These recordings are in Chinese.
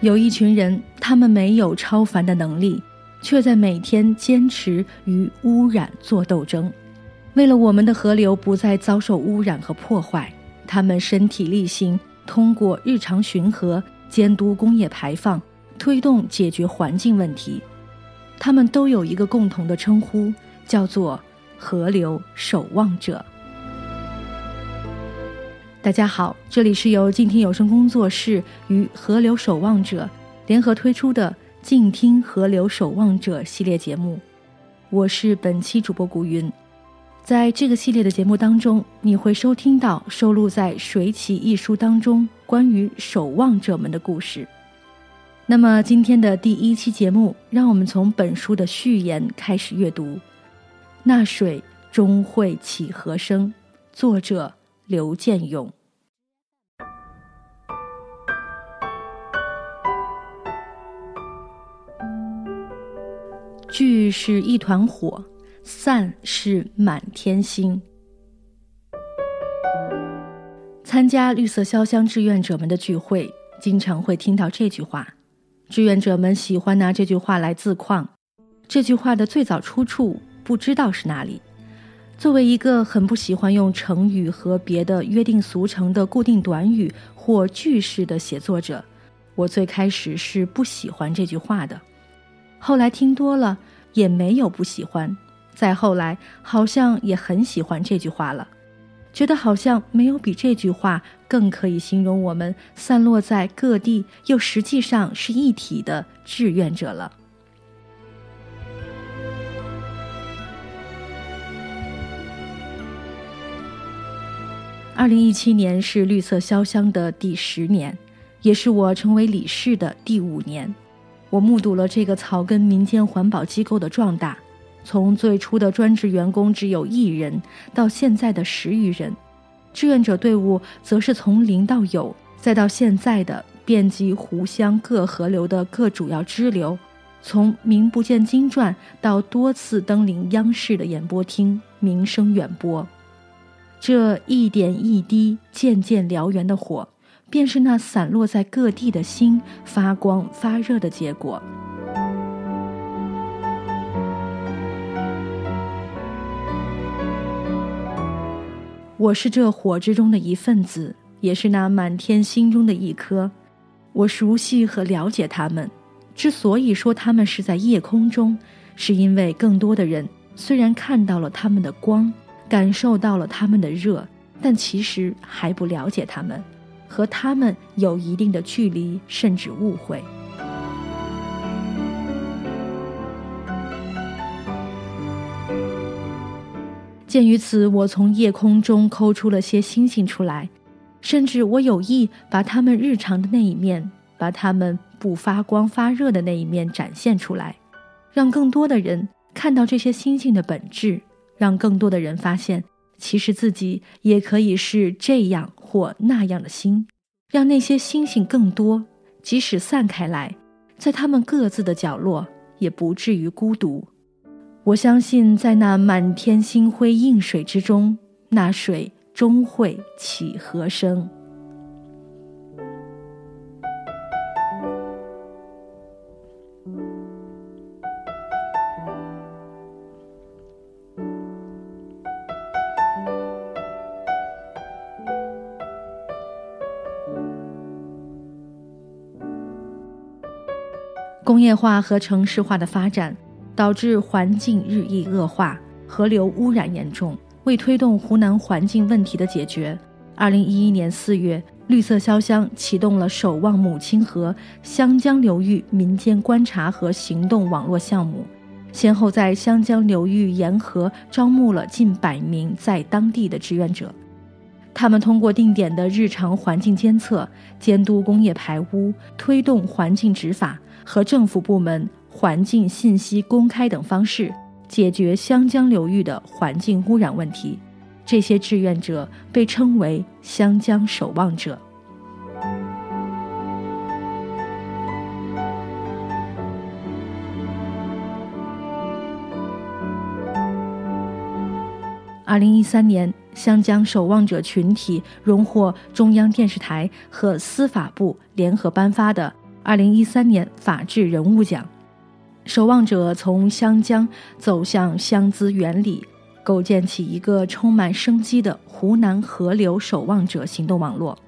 有一群人，他们没有超凡的能力，却在每天坚持与污染做斗争。为了我们的河流不再遭受污染和破坏，他们身体力行，通过日常巡河、监督工业排放，推动解决环境问题。他们都有一个共同的称呼，叫做“河流守望者”。大家好，这里是由静听有声工作室与河流守望者联合推出的《静听河流守望者》系列节目，我是本期主播古云。在这个系列的节目当中，你会收听到收录在《水起》一书当中关于守望者们的故事。那么今天的第一期节目，让我们从本书的序言开始阅读。那水终会起何声？作者。刘建勇。聚是一团火，散是满天星。参加绿色潇湘志愿者们的聚会，经常会听到这句话。志愿者们喜欢拿这句话来自况。这句话的最早出处不知道是哪里。作为一个很不喜欢用成语和别的约定俗成的固定短语或句式的写作者，我最开始是不喜欢这句话的。后来听多了，也没有不喜欢。再后来，好像也很喜欢这句话了，觉得好像没有比这句话更可以形容我们散落在各地又实际上是一体的志愿者了。二零一七年是绿色潇湘的第十年，也是我成为理事的第五年。我目睹了这个草根民间环保机构的壮大，从最初的专职员工只有一人，到现在的十余人；志愿者队伍则是从零到有，再到现在的遍及湖湘各河流的各主要支流，从名不见经传到多次登临央视的演播厅，名声远播。这一点一滴、渐渐燎原的火，便是那散落在各地的心发光发热的结果。我是这火之中的一份子，也是那满天星中的一颗。我熟悉和了解他们。之所以说他们是在夜空中，是因为更多的人虽然看到了他们的光。感受到了他们的热，但其实还不了解他们，和他们有一定的距离，甚至误会。鉴于此，我从夜空中抠出了些星星出来，甚至我有意把他们日常的那一面，把他们不发光发热的那一面展现出来，让更多的人看到这些星星的本质。让更多的人发现，其实自己也可以是这样或那样的星，让那些星星更多，即使散开来，在他们各自的角落，也不至于孤独。我相信，在那满天星辉映水之中，那水终会起和声。工业化和城市化的发展，导致环境日益恶化，河流污染严重。为推动湖南环境问题的解决，二零一一年四月，绿色潇湘启动了“守望母亲河”湘江流域民间观察和行动网络项目，先后在湘江流域沿河招募了近百名在当地的志愿者。他们通过定点的日常环境监测、监督工业排污、推动环境执法。和政府部门环境信息公开等方式，解决湘江流域的环境污染问题。这些志愿者被称为“湘江守望者”。二零一三年，湘江守望者群体荣获中央电视台和司法部联合颁发的二零一三年法治人物奖。守望者从湘江走向湘资源里，构建起一个充满生机的湖南河流守望者行动网络。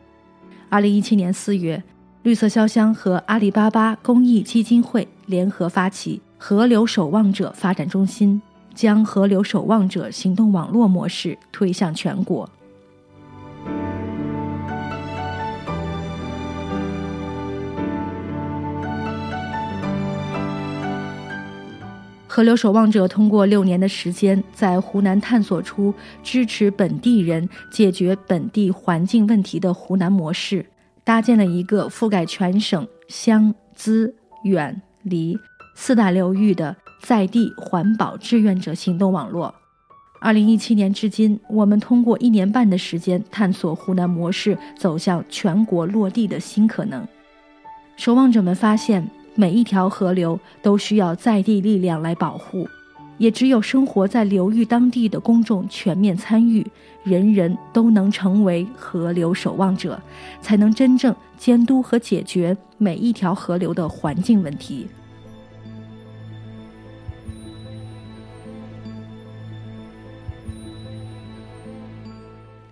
二零一七年四月，绿色潇湘和阿里巴巴公益基金会联合发起河流守望者发展中心。将河流守望者行动网络模式推向全国。河流守望者通过六年的时间，在湖南探索出支持本地人解决本地环境问题的湖南模式，搭建了一个覆盖全省湘、资、远、离四大流域的。在地环保志愿者行动网络，二零一七年至今，我们通过一年半的时间探索湖南模式走向全国落地的新可能。守望者们发现，每一条河流都需要在地力量来保护，也只有生活在流域当地的公众全面参与，人人都能成为河流守望者，才能真正监督和解决每一条河流的环境问题。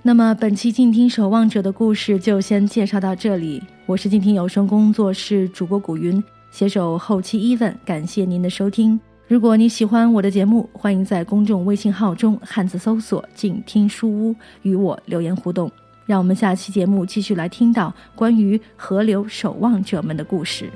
那么本期静听守望者的故事就先介绍到这里。我是静听有声工作室主播古云，携手后期 Even，，感谢您的收听。如果你喜欢我的节目，欢迎在公众微信号中汉字搜索“静听书屋”与我留言互动。让我们下期节目继续来听到关于河流守望者们的故事。